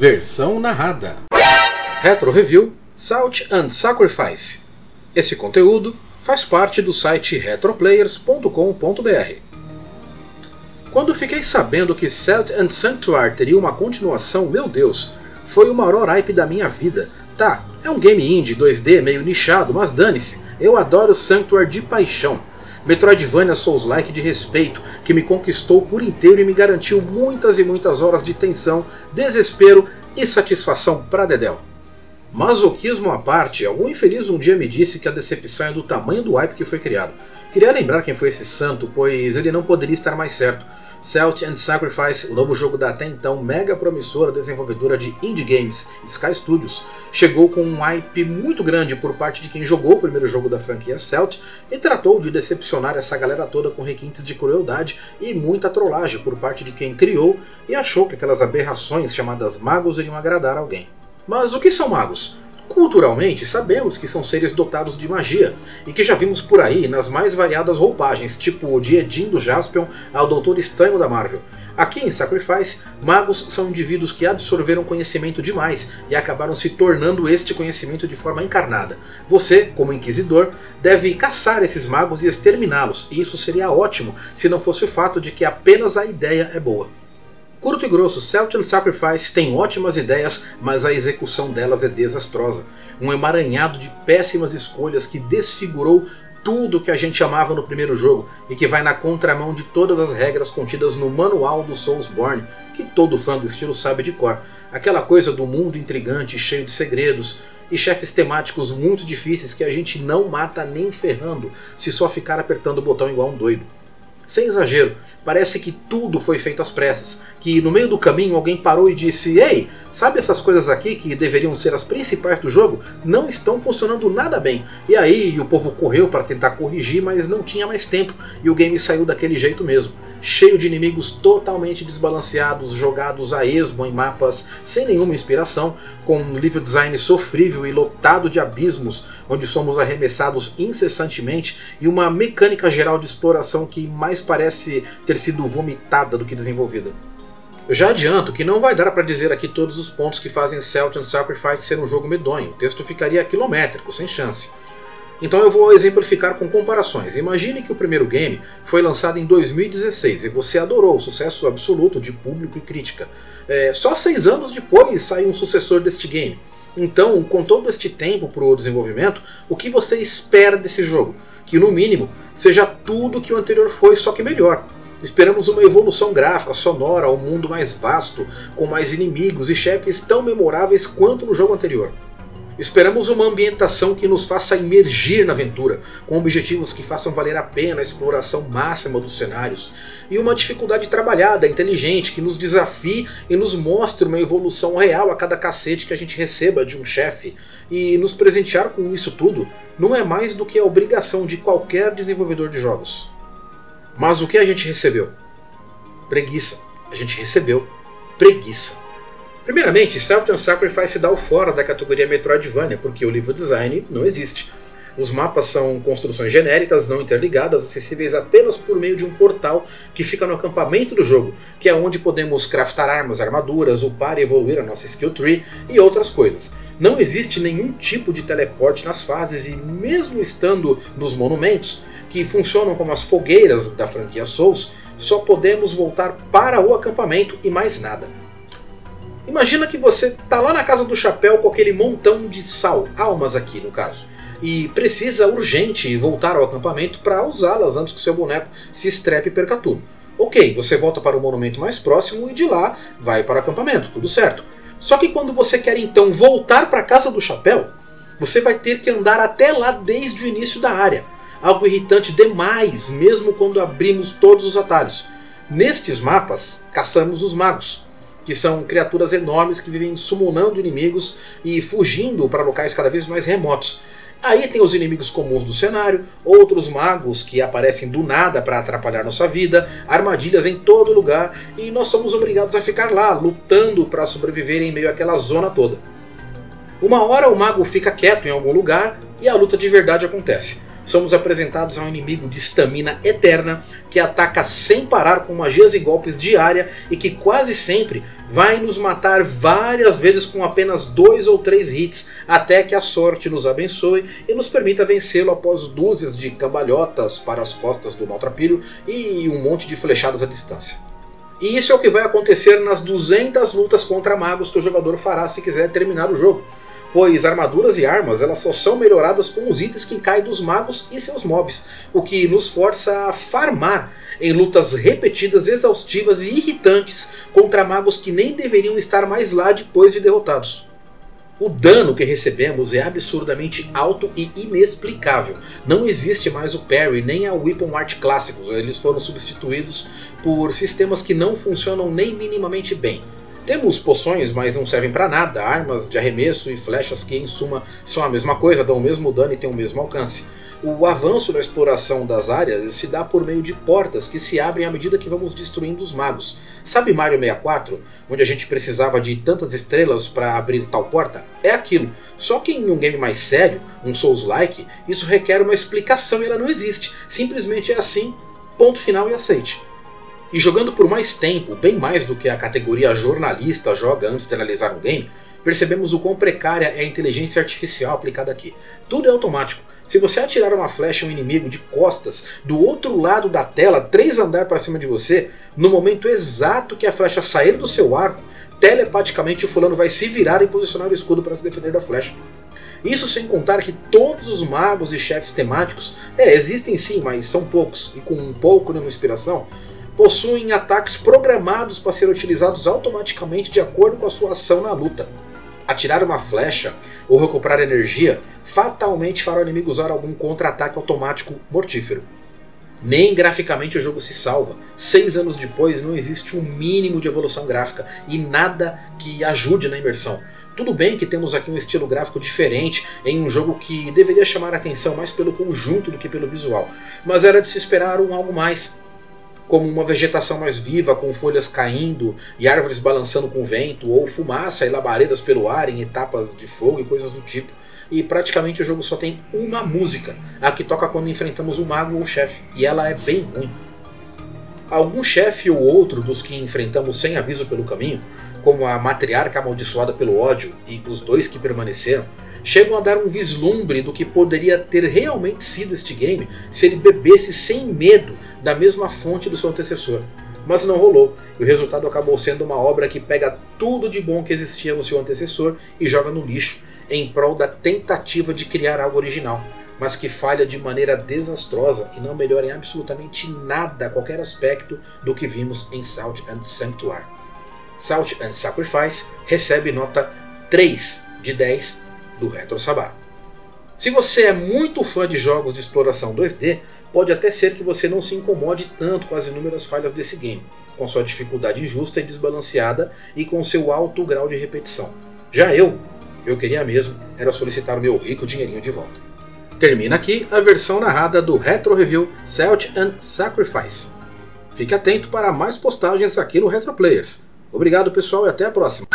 Versão narrada. Retro Review Salt and Sacrifice. Esse conteúdo faz parte do site retroplayers.com.br. Quando fiquei sabendo que Salt and Sanctuary teria uma continuação, meu Deus, foi o maior hype da minha vida. Tá, é um game indie 2D meio nichado, mas dane-se, eu adoro Sanctuary de paixão. Metroidvania Souls-like de respeito, que me conquistou por inteiro e me garantiu muitas e muitas horas de tensão, desespero e satisfação pra Dedel. Masoquismo à parte, algum infeliz um dia me disse que a decepção é do tamanho do hype que foi criado. Queria lembrar quem foi esse santo, pois ele não poderia estar mais certo. Celt and Sacrifice, o novo jogo da até então mega promissora desenvolvedora de indie games, Sky Studios, chegou com um hype muito grande por parte de quem jogou o primeiro jogo da franquia Celt e tratou de decepcionar essa galera toda com requintes de crueldade e muita trollagem por parte de quem criou e achou que aquelas aberrações chamadas magos iriam agradar alguém. Mas o que são magos? Culturalmente, sabemos que são seres dotados de magia, e que já vimos por aí nas mais variadas roupagens, tipo de Edin do Jaspion ao Doutor Estranho da Marvel. Aqui em Sacrifice, magos são indivíduos que absorveram conhecimento demais e acabaram se tornando este conhecimento de forma encarnada. Você, como inquisidor, deve caçar esses magos e exterminá-los, e isso seria ótimo se não fosse o fato de que apenas a ideia é boa. Curto e grosso, Celtian Sacrifice tem ótimas ideias, mas a execução delas é desastrosa. Um emaranhado de péssimas escolhas que desfigurou tudo que a gente amava no primeiro jogo e que vai na contramão de todas as regras contidas no manual do Soulsborne, que todo fã do estilo sabe de cor. Aquela coisa do mundo intrigante, cheio de segredos, e chefes temáticos muito difíceis que a gente não mata nem ferrando se só ficar apertando o botão igual um doido. Sem exagero, parece que tudo foi feito às pressas, que no meio do caminho alguém parou e disse: Ei, sabe essas coisas aqui que deveriam ser as principais do jogo? Não estão funcionando nada bem. E aí o povo correu para tentar corrigir, mas não tinha mais tempo e o game saiu daquele jeito mesmo cheio de inimigos totalmente desbalanceados, jogados a esmo em mapas sem nenhuma inspiração, com um level design sofrível e lotado de abismos, onde somos arremessados incessantemente, e uma mecânica geral de exploração que mais parece ter sido vomitada do que desenvolvida. Eu já adianto que não vai dar para dizer aqui todos os pontos que fazem Celt and Sacrifice ser um jogo medonho, o texto ficaria quilométrico, sem chance. Então eu vou exemplificar com comparações. Imagine que o primeiro game foi lançado em 2016 e você adorou o sucesso absoluto de público e crítica. É, só seis anos depois saiu um sucessor deste game. Então, com todo este tempo para o desenvolvimento, o que você espera desse jogo? Que no mínimo seja tudo que o anterior foi, só que melhor. Esperamos uma evolução gráfica, sonora, um mundo mais vasto, com mais inimigos e chefes tão memoráveis quanto no jogo anterior. Esperamos uma ambientação que nos faça imergir na aventura, com objetivos que façam valer a pena a exploração máxima dos cenários, e uma dificuldade trabalhada, inteligente, que nos desafie e nos mostre uma evolução real a cada cacete que a gente receba de um chefe. E nos presentear com isso tudo não é mais do que a obrigação de qualquer desenvolvedor de jogos. Mas o que a gente recebeu? Preguiça. A gente recebeu preguiça. Primeiramente, Self Sacrifice dá o fora da categoria Metroidvania, porque o livro design não existe. Os mapas são construções genéricas, não interligadas, acessíveis apenas por meio de um portal que fica no acampamento do jogo, que é onde podemos craftar armas, armaduras, upar e evoluir a nossa skill tree e outras coisas. Não existe nenhum tipo de teleporte nas fases e mesmo estando nos monumentos, que funcionam como as fogueiras da franquia Souls, só podemos voltar para o acampamento e mais nada. Imagina que você tá lá na casa do chapéu com aquele montão de sal, almas aqui no caso, e precisa urgente voltar ao acampamento para usá-las antes que seu boneco se estrepe e perca tudo. Ok, você volta para o monumento mais próximo e de lá vai para o acampamento, tudo certo. Só que quando você quer então voltar para a casa do chapéu, você vai ter que andar até lá desde o início da área. Algo irritante demais, mesmo quando abrimos todos os atalhos. Nestes mapas, caçamos os magos, que são criaturas enormes que vivem summonando inimigos e fugindo para locais cada vez mais remotos. Aí tem os inimigos comuns do cenário, outros magos que aparecem do nada para atrapalhar nossa vida, armadilhas em todo lugar e nós somos obrigados a ficar lá lutando para sobreviver em meio àquela zona toda. Uma hora o mago fica quieto em algum lugar e a luta de verdade acontece. Somos apresentados a um inimigo de estamina eterna que ataca sem parar com magias e golpes de área e que quase sempre vai nos matar várias vezes com apenas dois ou três hits, até que a sorte nos abençoe e nos permita vencê-lo após dúzias de cambalhotas para as costas do maltrapilho e um monte de flechadas à distância. E isso é o que vai acontecer nas 200 lutas contra magos que o jogador fará se quiser terminar o jogo pois armaduras e armas elas só são melhoradas com os itens que caem dos magos e seus mobs, o que nos força a farmar em lutas repetidas, exaustivas e irritantes contra magos que nem deveriam estar mais lá depois de derrotados. O dano que recebemos é absurdamente alto e inexplicável. Não existe mais o parry nem a Weapon Art clássicos, eles foram substituídos por sistemas que não funcionam nem minimamente bem. Temos poções, mas não servem para nada, armas de arremesso e flechas que, em suma, são a mesma coisa, dão o mesmo dano e têm o mesmo alcance. O avanço da exploração das áreas se dá por meio de portas que se abrem à medida que vamos destruindo os magos. Sabe Mario 64, onde a gente precisava de tantas estrelas para abrir tal porta? É aquilo. Só que em um game mais sério, um Souls-like, isso requer uma explicação e ela não existe. Simplesmente é assim, ponto final e aceite. E jogando por mais tempo, bem mais do que a categoria jornalista joga antes de analisar um game, percebemos o quão precária é a inteligência artificial aplicada aqui. Tudo é automático. Se você atirar uma flecha a um inimigo de costas, do outro lado da tela, três andar para cima de você, no momento exato que a flecha sair do seu arco, telepaticamente o fulano vai se virar e posicionar o escudo para se defender da flecha. Isso sem contar que todos os magos e chefes temáticos, é, existem sim, mas são poucos, e com um pouco de uma inspiração, possuem ataques programados para ser utilizados automaticamente de acordo com a sua ação na luta. Atirar uma flecha ou recuperar energia fatalmente fará o inimigo usar algum contra-ataque automático mortífero. Nem graficamente o jogo se salva. Seis anos depois não existe um mínimo de evolução gráfica e nada que ajude na imersão. Tudo bem que temos aqui um estilo gráfico diferente em um jogo que deveria chamar a atenção mais pelo conjunto do que pelo visual, mas era de se esperar um algo mais como uma vegetação mais viva, com folhas caindo e árvores balançando com vento, ou fumaça e labaredas pelo ar em etapas de fogo e coisas do tipo. E praticamente o jogo só tem uma música, a que toca quando enfrentamos o mago ou o chefe, e ela é bem ruim. Algum chefe ou outro dos que enfrentamos sem aviso pelo caminho, como a matriarca amaldiçoada pelo ódio e os dois que permaneceram, chegam a dar um vislumbre do que poderia ter realmente sido este game se ele bebesse sem medo da mesma fonte do seu antecessor. Mas não rolou, e o resultado acabou sendo uma obra que pega tudo de bom que existia no seu antecessor e joga no lixo, em prol da tentativa de criar algo original, mas que falha de maneira desastrosa e não melhora em absolutamente nada qualquer aspecto do que vimos em Salt and Sanctuary. Salt and Sacrifice recebe nota 3 de 10 do Retro Sabá. Se você é muito fã de jogos de exploração 2D, pode até ser que você não se incomode tanto com as inúmeras falhas desse game, com sua dificuldade injusta e desbalanceada e com seu alto grau de repetição. Já eu, eu queria mesmo era solicitar o meu rico dinheirinho de volta. Termina aqui a versão narrada do Retro Review Celt and Sacrifice. Fique atento para mais postagens aqui no Retro Players. Obrigado pessoal e até a próxima.